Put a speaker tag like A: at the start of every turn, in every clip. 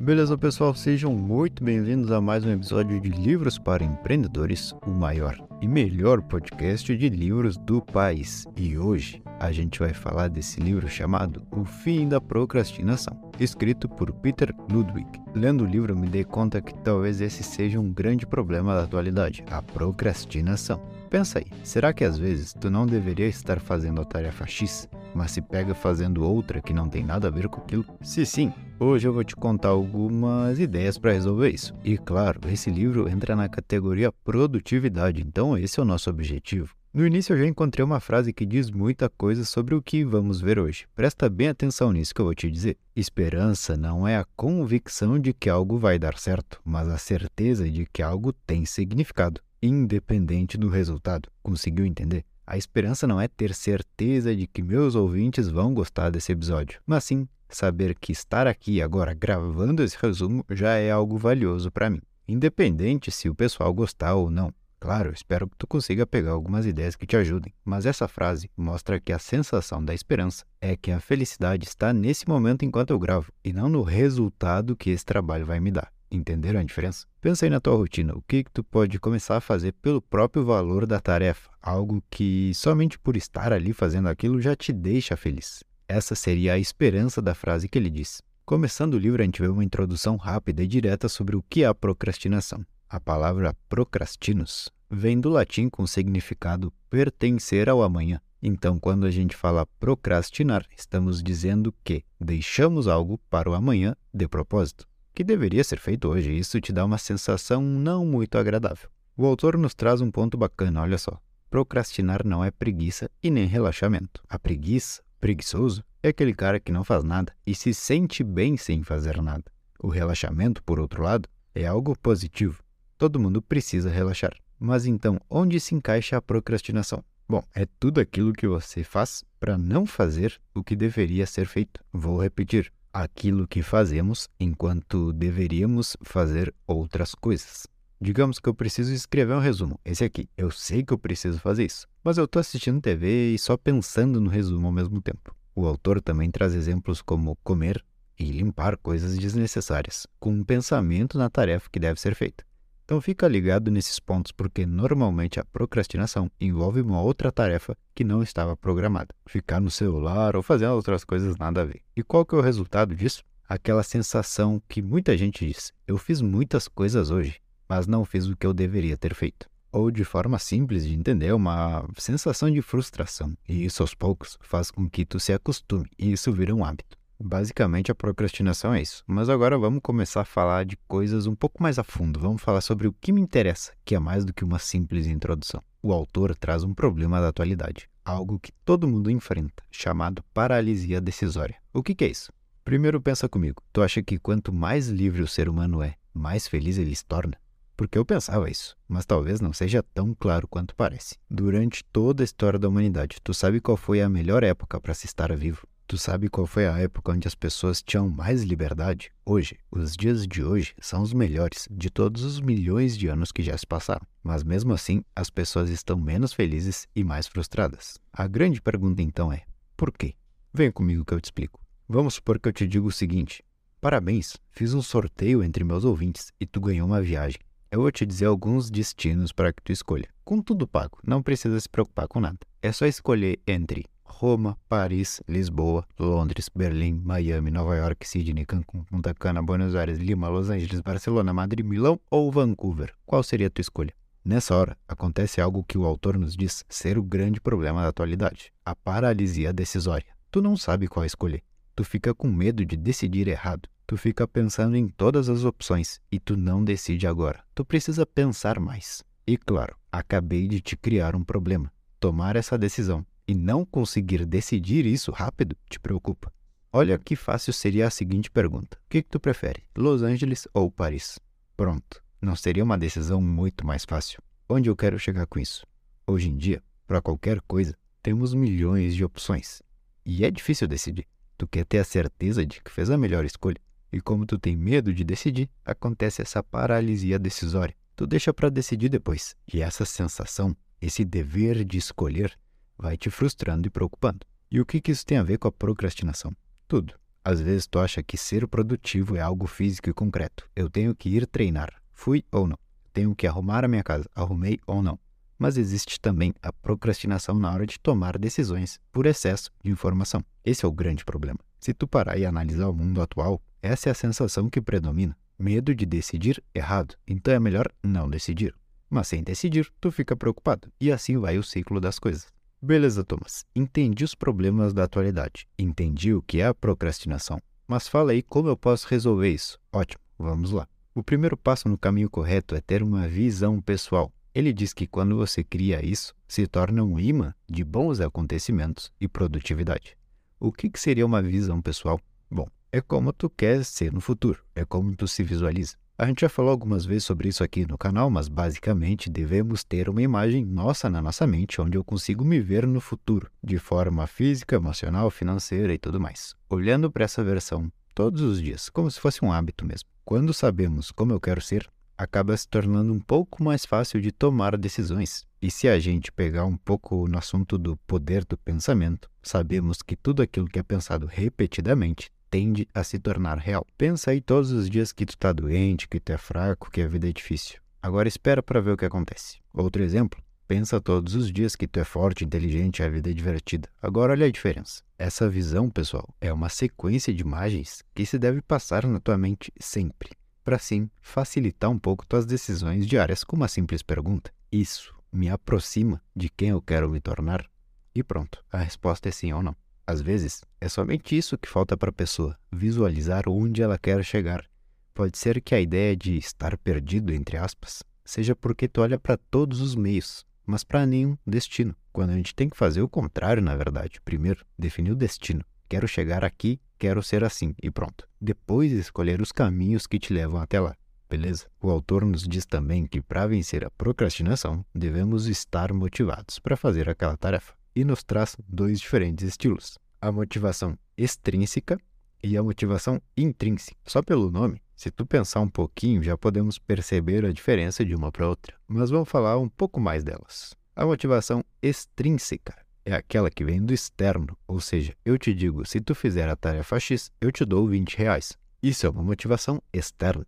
A: Beleza, pessoal? Sejam muito bem-vindos a mais um episódio de Livros para Empreendedores, o maior e melhor podcast de livros do país. E hoje a gente vai falar desse livro chamado O Fim da Procrastinação, escrito por Peter Ludwig. Lendo o livro, me dei conta que talvez esse seja um grande problema da atualidade, a procrastinação. Pensa aí, será que às vezes tu não deveria estar fazendo a tarefa X, mas se pega fazendo outra que não tem nada a ver com aquilo? Se sim, Hoje eu vou te contar algumas ideias para resolver isso. E claro, esse livro entra na categoria produtividade, então esse é o nosso objetivo. No início eu já encontrei uma frase que diz muita coisa sobre o que vamos ver hoje. Presta bem atenção nisso que eu vou te dizer. Esperança não é a convicção de que algo vai dar certo, mas a certeza de que algo tem significado, independente do resultado. Conseguiu entender? A esperança não é ter certeza de que meus ouvintes vão gostar desse episódio, mas sim saber que estar aqui agora gravando esse resumo já é algo valioso para mim, independente se o pessoal gostar ou não. Claro, espero que tu consiga pegar algumas ideias que te ajudem, mas essa frase mostra que a sensação da esperança é que a felicidade está nesse momento enquanto eu gravo e não no resultado que esse trabalho vai me dar. Entenderam a diferença? Pensa aí na tua rotina, o que, que tu pode começar a fazer pelo próprio valor da tarefa, algo que somente por estar ali fazendo aquilo já te deixa feliz. Essa seria a esperança da frase que ele diz. Começando o livro, a gente vê uma introdução rápida e direta sobre o que é a procrastinação. A palavra procrastinus vem do latim com o significado pertencer ao amanhã. Então, quando a gente fala procrastinar, estamos dizendo que deixamos algo para o amanhã de propósito, que deveria ser feito hoje. Isso te dá uma sensação não muito agradável. O autor nos traz um ponto bacana, olha só. Procrastinar não é preguiça e nem relaxamento. A preguiça Preguiçoso é aquele cara que não faz nada e se sente bem sem fazer nada. O relaxamento, por outro lado, é algo positivo. Todo mundo precisa relaxar. Mas então, onde se encaixa a procrastinação? Bom, é tudo aquilo que você faz para não fazer o que deveria ser feito. Vou repetir: aquilo que fazemos enquanto deveríamos fazer outras coisas. Digamos que eu preciso escrever um resumo, esse aqui. Eu sei que eu preciso fazer isso, mas eu estou assistindo TV e só pensando no resumo ao mesmo tempo. O autor também traz exemplos como comer e limpar coisas desnecessárias, com um pensamento na tarefa que deve ser feita. Então fica ligado nesses pontos porque normalmente a procrastinação envolve uma outra tarefa que não estava programada. Ficar no celular ou fazer outras coisas nada a ver. E qual que é o resultado disso? Aquela sensação que muita gente diz: eu fiz muitas coisas hoje, mas não fiz o que eu deveria ter feito. Ou, de forma simples de entender, uma sensação de frustração. E isso, aos poucos, faz com que tu se acostume e isso vira um hábito. Basicamente, a procrastinação é isso. Mas agora vamos começar a falar de coisas um pouco mais a fundo. Vamos falar sobre o que me interessa, que é mais do que uma simples introdução. O autor traz um problema da atualidade, algo que todo mundo enfrenta, chamado paralisia decisória. O que, que é isso? Primeiro pensa comigo. Tu acha que quanto mais livre o ser humano é, mais feliz ele se torna? porque eu pensava isso, mas talvez não seja tão claro quanto parece. Durante toda a história da humanidade, tu sabe qual foi a melhor época para se estar vivo? Tu sabe qual foi a época onde as pessoas tinham mais liberdade? Hoje, os dias de hoje são os melhores de todos os milhões de anos que já se passaram. Mas mesmo assim, as pessoas estão menos felizes e mais frustradas. A grande pergunta então é: por quê? Vem comigo que eu te explico. Vamos supor que eu te digo o seguinte: Parabéns, fiz um sorteio entre meus ouvintes e tu ganhou uma viagem. Eu vou te dizer alguns destinos para que tu escolha. Com tudo pago, não precisa se preocupar com nada. É só escolher entre Roma, Paris, Lisboa, Londres, Berlim, Miami, Nova York, Sydney, Cancún, Punta Cana, Buenos Aires, Lima, Los Angeles, Barcelona, Madrid, Milão ou Vancouver. Qual seria a tua escolha? Nessa hora, acontece algo que o autor nos diz ser o grande problema da atualidade: a paralisia decisória. Tu não sabe qual escolher. Tu fica com medo de decidir errado. Tu fica pensando em todas as opções e tu não decide agora. Tu precisa pensar mais. E claro, acabei de te criar um problema. Tomar essa decisão e não conseguir decidir isso rápido te preocupa. Olha que fácil seria a seguinte pergunta: O que, que tu prefere, Los Angeles ou Paris? Pronto, não seria uma decisão muito mais fácil. Onde eu quero chegar com isso? Hoje em dia, para qualquer coisa, temos milhões de opções. E é difícil decidir. Tu quer ter a certeza de que fez a melhor escolha. E como tu tem medo de decidir, acontece essa paralisia decisória. Tu deixa para decidir depois. E essa sensação, esse dever de escolher, vai te frustrando e preocupando. E o que, que isso tem a ver com a procrastinação? Tudo. Às vezes tu acha que ser produtivo é algo físico e concreto. Eu tenho que ir treinar. Fui ou não? Tenho que arrumar a minha casa. Arrumei ou não? Mas existe também a procrastinação na hora de tomar decisões por excesso de informação. Esse é o grande problema. Se tu parar e analisar o mundo atual, essa é a sensação que predomina. Medo de decidir errado. Então é melhor não decidir. Mas sem decidir, tu fica preocupado. E assim vai o ciclo das coisas. Beleza, Thomas. Entendi os problemas da atualidade. Entendi o que é a procrastinação. Mas fala aí como eu posso resolver isso. Ótimo, vamos lá. O primeiro passo no caminho correto é ter uma visão pessoal. Ele diz que quando você cria isso, se torna um imã de bons acontecimentos e produtividade. O que, que seria uma visão pessoal? Bom, é como tu quer ser no futuro, é como tu se visualiza. A gente já falou algumas vezes sobre isso aqui no canal, mas basicamente devemos ter uma imagem nossa na nossa mente onde eu consigo me ver no futuro, de forma física, emocional, financeira e tudo mais. Olhando para essa versão todos os dias, como se fosse um hábito mesmo. Quando sabemos como eu quero ser, acaba se tornando um pouco mais fácil de tomar decisões. E se a gente pegar um pouco no assunto do poder do pensamento, sabemos que tudo aquilo que é pensado repetidamente tende a se tornar real. Pensa aí todos os dias que tu tá doente, que tu é fraco, que a vida é difícil. Agora espera para ver o que acontece. Outro exemplo, pensa todos os dias que tu é forte, inteligente a vida é divertida. Agora olha a diferença. Essa visão, pessoal, é uma sequência de imagens que se deve passar na tua mente sempre, para assim facilitar um pouco tuas decisões diárias com uma simples pergunta. Isso me aproxima de quem eu quero me tornar? E pronto, a resposta é sim ou não. Às vezes, é somente isso que falta para a pessoa, visualizar onde ela quer chegar. Pode ser que a ideia de estar perdido, entre aspas, seja porque tu olha para todos os meios, mas para nenhum destino. Quando a gente tem que fazer o contrário, na verdade. Primeiro, definir o destino. Quero chegar aqui, quero ser assim, e pronto. Depois, escolher os caminhos que te levam até lá. Beleza? O autor nos diz também que para vencer a procrastinação, devemos estar motivados para fazer aquela tarefa e nos traz dois diferentes estilos: a motivação extrínseca e a motivação intrínseca. Só pelo nome, se tu pensar um pouquinho, já podemos perceber a diferença de uma para outra. Mas vamos falar um pouco mais delas. A motivação extrínseca é aquela que vem do externo, ou seja, eu te digo, se tu fizer a tarefa X, eu te dou 20 reais. Isso é uma motivação externa.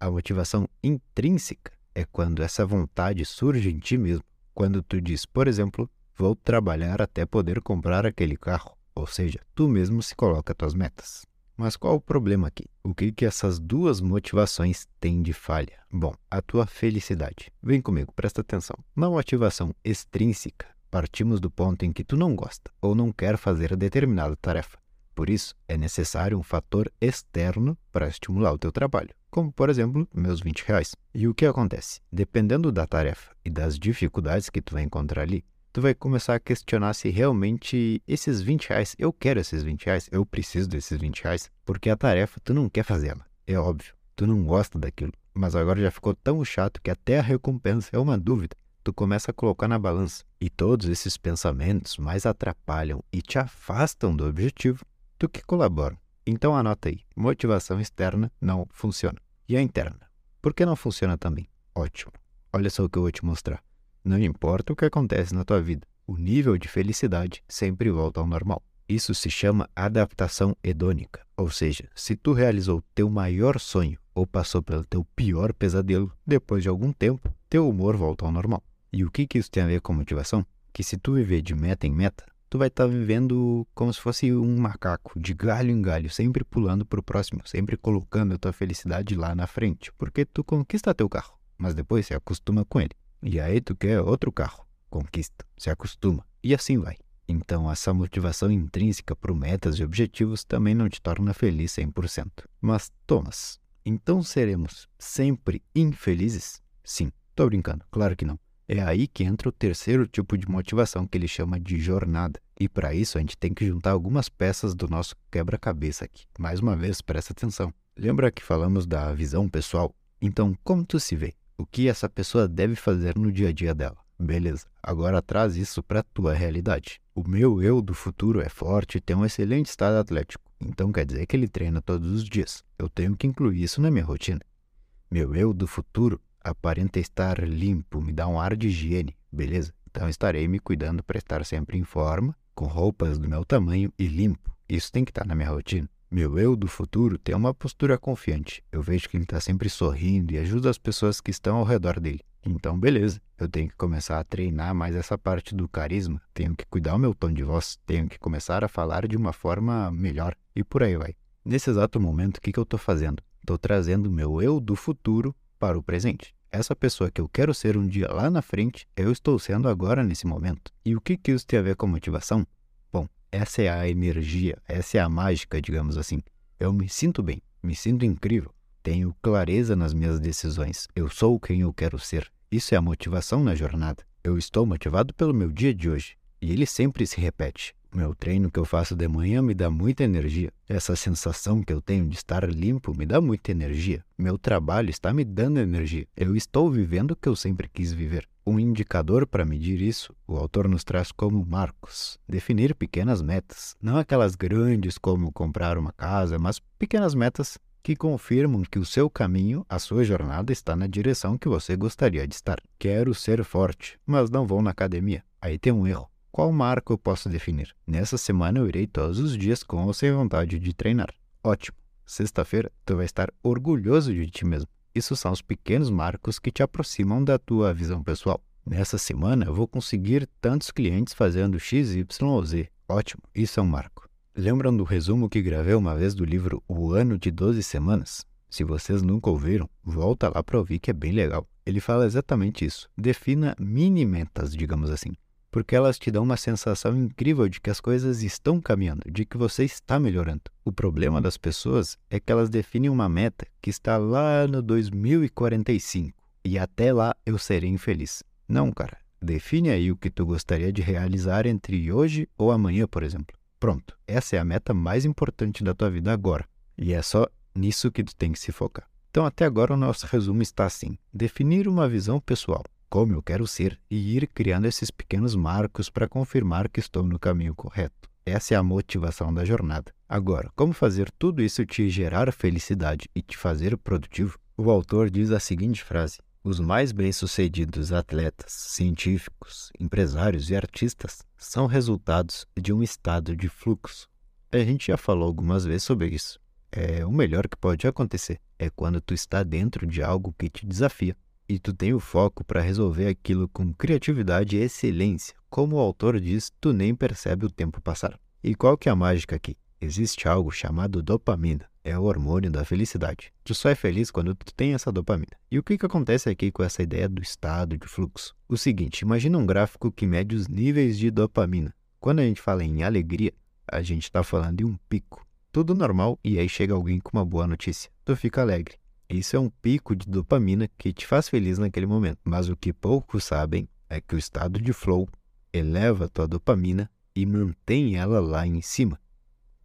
A: A motivação intrínseca é quando essa vontade surge em ti mesmo. Quando tu diz, por exemplo, Vou trabalhar até poder comprar aquele carro. Ou seja, tu mesmo se coloca tuas metas. Mas qual o problema aqui? O que, que essas duas motivações têm de falha? Bom, a tua felicidade. Vem comigo, presta atenção. Na motivação extrínseca, partimos do ponto em que tu não gosta ou não quer fazer determinada tarefa. Por isso, é necessário um fator externo para estimular o teu trabalho, como por exemplo, meus 20 reais. E o que acontece? Dependendo da tarefa e das dificuldades que tu vai encontrar ali, tu vai começar a questionar se realmente esses 20 reais, eu quero esses 20 reais, eu preciso desses 20 reais, porque a tarefa tu não quer fazê-la, é óbvio, tu não gosta daquilo, mas agora já ficou tão chato que até a recompensa é uma dúvida. Tu começa a colocar na balança e todos esses pensamentos mais atrapalham e te afastam do objetivo do que colaboram. Então anota aí, motivação externa não funciona. E a interna? Por que não funciona também? Ótimo. Olha só o que eu vou te mostrar. Não importa o que acontece na tua vida, o nível de felicidade sempre volta ao normal. Isso se chama adaptação hedônica, ou seja, se tu realizou teu maior sonho ou passou pelo teu pior pesadelo, depois de algum tempo, teu humor volta ao normal. E o que, que isso tem a ver com motivação? Que se tu viver de meta em meta, tu vai estar tá vivendo como se fosse um macaco, de galho em galho, sempre pulando para o próximo, sempre colocando a tua felicidade lá na frente, porque tu conquista teu carro, mas depois se acostuma com ele. E aí tu quer outro carro, conquista, se acostuma, e assim vai. Então, essa motivação intrínseca por metas e objetivos também não te torna feliz 100%. Mas, Thomas, então seremos sempre infelizes? Sim, tô brincando, claro que não. É aí que entra o terceiro tipo de motivação que ele chama de jornada. E para isso a gente tem que juntar algumas peças do nosso quebra-cabeça aqui. Mais uma vez, presta atenção. Lembra que falamos da visão pessoal? Então, como tu se vê? O que essa pessoa deve fazer no dia a dia dela. Beleza, agora traz isso para a tua realidade. O meu eu do futuro é forte e tem um excelente estado atlético, então quer dizer que ele treina todos os dias. Eu tenho que incluir isso na minha rotina. Meu eu do futuro aparenta estar limpo, me dá um ar de higiene, beleza? Então estarei me cuidando para estar sempre em forma, com roupas do meu tamanho e limpo. Isso tem que estar na minha rotina. Meu eu do futuro tem uma postura confiante. Eu vejo que ele está sempre sorrindo e ajuda as pessoas que estão ao redor dele. Então, beleza, eu tenho que começar a treinar mais essa parte do carisma, tenho que cuidar o meu tom de voz, tenho que começar a falar de uma forma melhor e por aí vai. Nesse exato momento, o que, que eu estou fazendo? Estou trazendo meu eu do futuro para o presente. Essa pessoa que eu quero ser um dia lá na frente, eu estou sendo agora nesse momento. E o que, que isso tem a ver com motivação? Essa é a energia, essa é a mágica, digamos assim. Eu me sinto bem, me sinto incrível, tenho clareza nas minhas decisões, eu sou quem eu quero ser. Isso é a motivação na jornada. Eu estou motivado pelo meu dia de hoje e ele sempre se repete. Meu treino que eu faço de manhã me dá muita energia. Essa sensação que eu tenho de estar limpo me dá muita energia. Meu trabalho está me dando energia. Eu estou vivendo o que eu sempre quis viver. Um indicador para medir isso, o autor nos traz como marcos. Definir pequenas metas, não aquelas grandes como comprar uma casa, mas pequenas metas que confirmam que o seu caminho, a sua jornada está na direção que você gostaria de estar. Quero ser forte, mas não vou na academia. Aí tem um erro. Qual marco eu posso definir? Nessa semana eu irei todos os dias com ou sem vontade de treinar. Ótimo. Sexta-feira tu vai estar orgulhoso de ti mesmo. Isso são os pequenos marcos que te aproximam da tua visão pessoal. Nessa semana eu vou conseguir tantos clientes fazendo X, Y ou Z. Ótimo, isso é um marco. Lembram do resumo que gravei uma vez do livro O Ano de 12 Semanas? Se vocês nunca ouviram, volta lá para ouvir que é bem legal. Ele fala exatamente isso. Defina mini metas, digamos assim porque elas te dão uma sensação incrível de que as coisas estão caminhando, de que você está melhorando. O problema das pessoas é que elas definem uma meta que está lá no 2045 e até lá eu serei infeliz. Não, cara. Define aí o que tu gostaria de realizar entre hoje ou amanhã, por exemplo. Pronto, essa é a meta mais importante da tua vida agora. E é só nisso que tu tem que se focar. Então, até agora, o nosso resumo está assim: definir uma visão pessoal como eu quero ser e ir criando esses pequenos marcos para confirmar que estou no caminho correto. Essa é a motivação da jornada. Agora, como fazer tudo isso te gerar felicidade e te fazer produtivo? O autor diz a seguinte frase: Os mais bem-sucedidos atletas, científicos, empresários e artistas são resultados de um estado de fluxo. A gente já falou algumas vezes sobre isso. É o melhor que pode acontecer é quando tu está dentro de algo que te desafia e tu tem o foco para resolver aquilo com criatividade e excelência. Como o autor diz, tu nem percebe o tempo passar. E qual que é a mágica aqui? Existe algo chamado dopamina. É o hormônio da felicidade. Tu só é feliz quando tu tem essa dopamina. E o que, que acontece aqui com essa ideia do estado de fluxo? O seguinte, imagina um gráfico que mede os níveis de dopamina. Quando a gente fala em alegria, a gente está falando de um pico. Tudo normal e aí chega alguém com uma boa notícia. Tu fica alegre. Isso é um pico de dopamina que te faz feliz naquele momento. Mas o que poucos sabem é que o estado de flow eleva a tua dopamina e mantém ela lá em cima.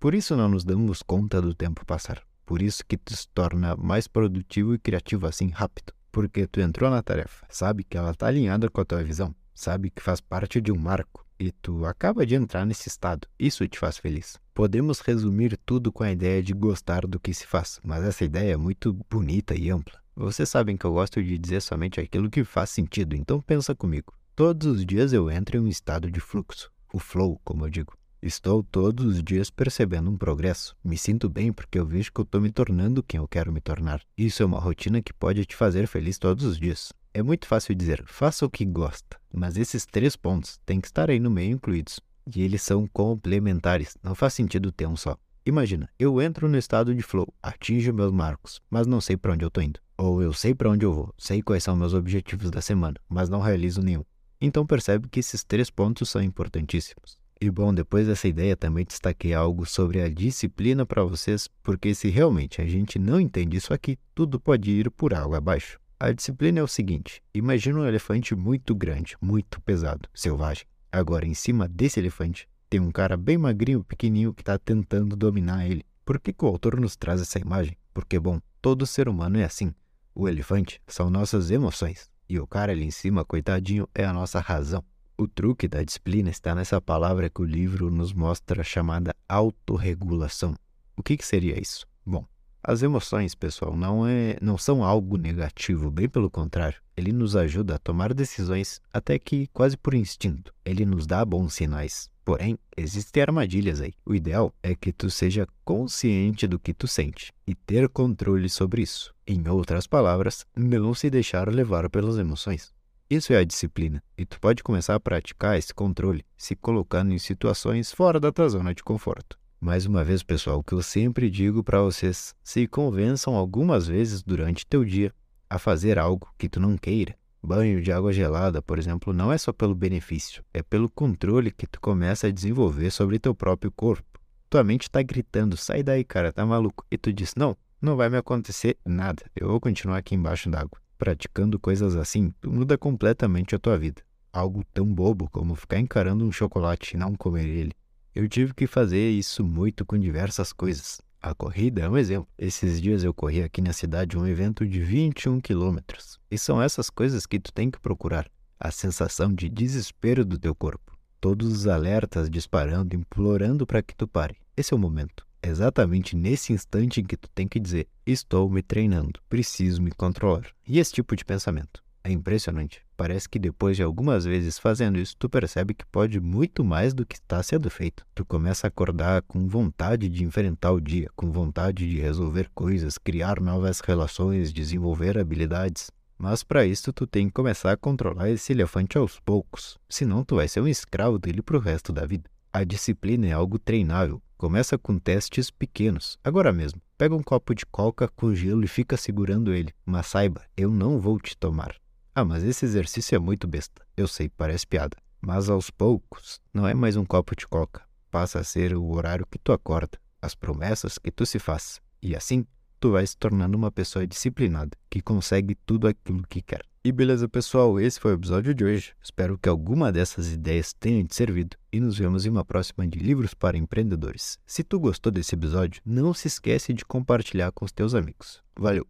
A: Por isso não nos damos conta do tempo passar. Por isso que tu se torna mais produtivo e criativo assim rápido. Porque tu entrou na tarefa, sabe que ela está alinhada com a tua visão, sabe que faz parte de um marco e tu acaba de entrar nesse estado. Isso te faz feliz. Podemos resumir tudo com a ideia de gostar do que se faz, mas essa ideia é muito bonita e ampla. Vocês sabem que eu gosto de dizer somente aquilo que faz sentido, então pensa comigo. Todos os dias eu entro em um estado de fluxo, o flow, como eu digo. Estou todos os dias percebendo um progresso. Me sinto bem porque eu vejo que eu estou me tornando quem eu quero me tornar. Isso é uma rotina que pode te fazer feliz todos os dias. É muito fácil dizer, faça o que gosta, mas esses três pontos têm que estar aí no meio incluídos. E eles são complementares, não faz sentido ter um só. Imagina, eu entro no estado de flow, atinjo meus marcos, mas não sei para onde eu estou indo. Ou eu sei para onde eu vou, sei quais são meus objetivos da semana, mas não realizo nenhum. Então percebe que esses três pontos são importantíssimos. E bom, depois dessa ideia também destaquei algo sobre a disciplina para vocês, porque se realmente a gente não entende isso aqui, tudo pode ir por água abaixo. A disciplina é o seguinte: imagina um elefante muito grande, muito pesado, selvagem. Agora, em cima desse elefante, tem um cara bem magrinho, pequenininho, que está tentando dominar ele. Por que, que o autor nos traz essa imagem? Porque, bom, todo ser humano é assim. O elefante são nossas emoções. E o cara ali em cima, coitadinho, é a nossa razão. O truque da disciplina está nessa palavra que o livro nos mostra chamada autorregulação. O que, que seria isso? Bom, As emoções, pessoal, não, é, não são algo negativo, bem pelo contrário. Ele nos ajuda a tomar decisões até que quase por instinto. Ele nos dá bons sinais. Porém, existem armadilhas aí. O ideal é que tu seja consciente do que tu sente e ter controle sobre isso. Em outras palavras, não se deixar levar pelas emoções. Isso é a disciplina, e tu pode começar a praticar esse controle se colocando em situações fora da tua zona de conforto. Mais uma vez, pessoal, o que eu sempre digo para vocês: se convençam algumas vezes durante teu dia a fazer algo que tu não queira. Banho de água gelada, por exemplo, não é só pelo benefício, é pelo controle que tu começa a desenvolver sobre teu próprio corpo. Tua mente está gritando: sai daí, cara, tá maluco? E tu diz: não, não vai me acontecer nada, eu vou continuar aqui embaixo d'água. Praticando coisas assim, tu muda completamente a tua vida. Algo tão bobo como ficar encarando um chocolate e não comer ele eu tive que fazer isso muito com diversas coisas. A corrida é um exemplo. Esses dias eu corri aqui na cidade um evento de 21 quilômetros. E são essas coisas que tu tem que procurar. A sensação de desespero do teu corpo. Todos os alertas disparando, implorando para que tu pare. Esse é o momento. Exatamente nesse instante em que tu tem que dizer: Estou me treinando, preciso me controlar. E esse tipo de pensamento. É impressionante. Parece que depois de algumas vezes fazendo isso, tu percebe que pode muito mais do que está sendo feito. Tu começa a acordar com vontade de enfrentar o dia, com vontade de resolver coisas, criar novas relações, desenvolver habilidades. Mas para isso tu tem que começar a controlar esse elefante aos poucos, senão tu vai ser um escravo dele pro resto da vida. A disciplina é algo treinável. Começa com testes pequenos, agora mesmo. Pega um copo de coca com gelo e fica segurando ele, mas saiba, eu não vou te tomar. Ah, mas esse exercício é muito besta. Eu sei, parece piada. Mas aos poucos, não é mais um copo de coca. Passa a ser o horário que tu acorda, as promessas que tu se faz. E assim, tu vai se tornando uma pessoa disciplinada, que consegue tudo aquilo que quer. E beleza, pessoal, esse foi o episódio de hoje. Espero que alguma dessas ideias tenha te servido e nos vemos em uma próxima de Livros para Empreendedores. Se tu gostou desse episódio, não se esquece de compartilhar com os teus amigos. Valeu!